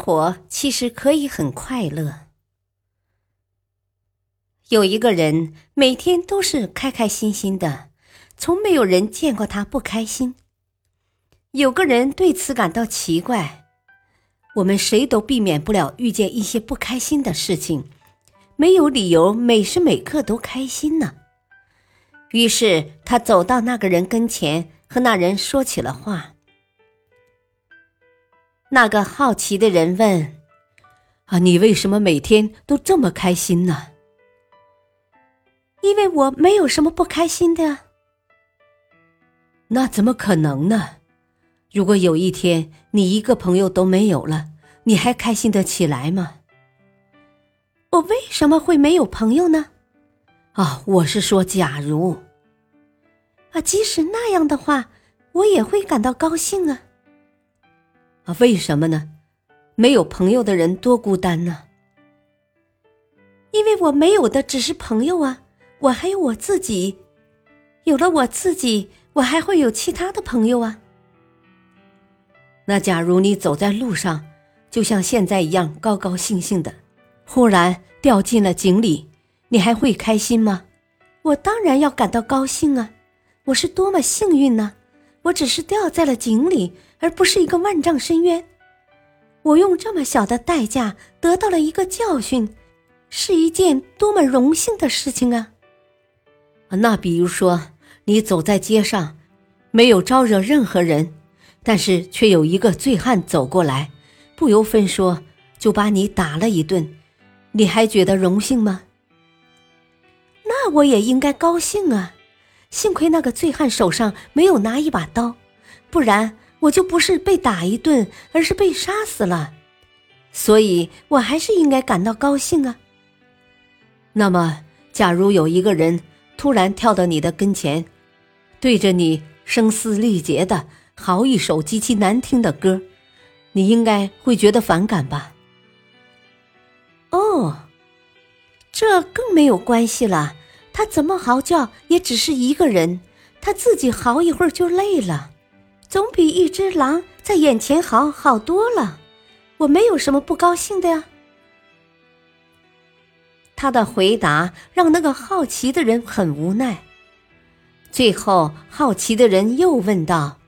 活其实可以很快乐。有一个人每天都是开开心心的，从没有人见过他不开心。有个人对此感到奇怪：我们谁都避免不了遇见一些不开心的事情，没有理由每时每刻都开心呢。于是他走到那个人跟前，和那人说起了话。那个好奇的人问：“啊，你为什么每天都这么开心呢？”“因为我没有什么不开心的。”“那怎么可能呢？如果有一天你一个朋友都没有了，你还开心得起来吗？”“我为什么会没有朋友呢？”“啊，我是说，假如……啊，即使那样的话，我也会感到高兴啊。”啊，为什么呢？没有朋友的人多孤单呢。因为我没有的只是朋友啊，我还有我自己。有了我自己，我还会有其他的朋友啊。那假如你走在路上，就像现在一样高高兴兴的，忽然掉进了井里，你还会开心吗？我当然要感到高兴啊！我是多么幸运呢！我只是掉在了井里，而不是一个万丈深渊。我用这么小的代价得到了一个教训，是一件多么荣幸的事情啊！那比如说，你走在街上，没有招惹任何人，但是却有一个醉汉走过来，不由分说就把你打了一顿，你还觉得荣幸吗？那我也应该高兴啊！幸亏那个醉汉手上没有拿一把刀，不然我就不是被打一顿，而是被杀死了。所以我还是应该感到高兴啊。那么，假如有一个人突然跳到你的跟前，对着你声嘶力竭的嚎一首极其难听的歌，你应该会觉得反感吧？哦，这更没有关系了。他怎么嚎叫也只是一个人，他自己嚎一会儿就累了，总比一只狼在眼前嚎好多了。我没有什么不高兴的呀。他的回答让那个好奇的人很无奈。最后，好奇的人又问道：“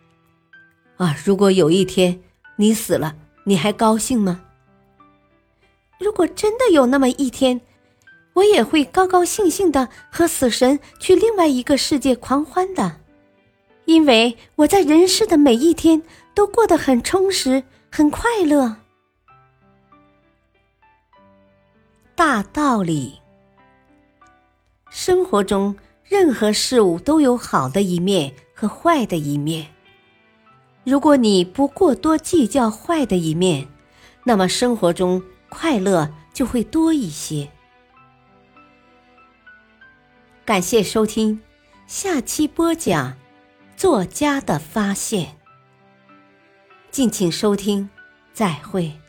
啊，如果有一天你死了，你还高兴吗？”如果真的有那么一天。我也会高高兴兴的和死神去另外一个世界狂欢的，因为我在人世的每一天都过得很充实、很快乐。大道理，生活中任何事物都有好的一面和坏的一面。如果你不过多计较坏的一面，那么生活中快乐就会多一些。感谢收听，下期播讲作家的发现。敬请收听，再会。